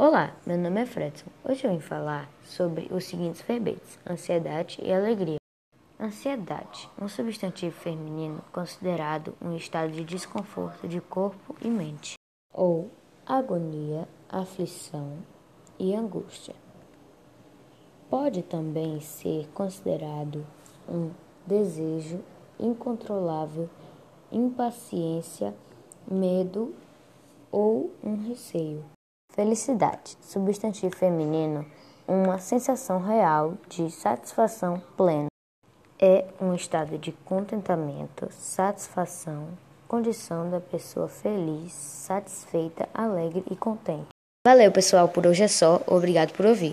Olá, meu nome é Fredson. Hoje eu vim falar sobre os seguintes verbetes: ansiedade e alegria. Ansiedade, um substantivo feminino considerado um estado de desconforto de corpo e mente, ou agonia, aflição e angústia. Pode também ser considerado um desejo incontrolável, impaciência, medo ou um receio. Felicidade, substantivo feminino, uma sensação real de satisfação plena. É um estado de contentamento, satisfação, condição da pessoa feliz, satisfeita, alegre e contente. Valeu, pessoal, por hoje é só. Obrigado por ouvir.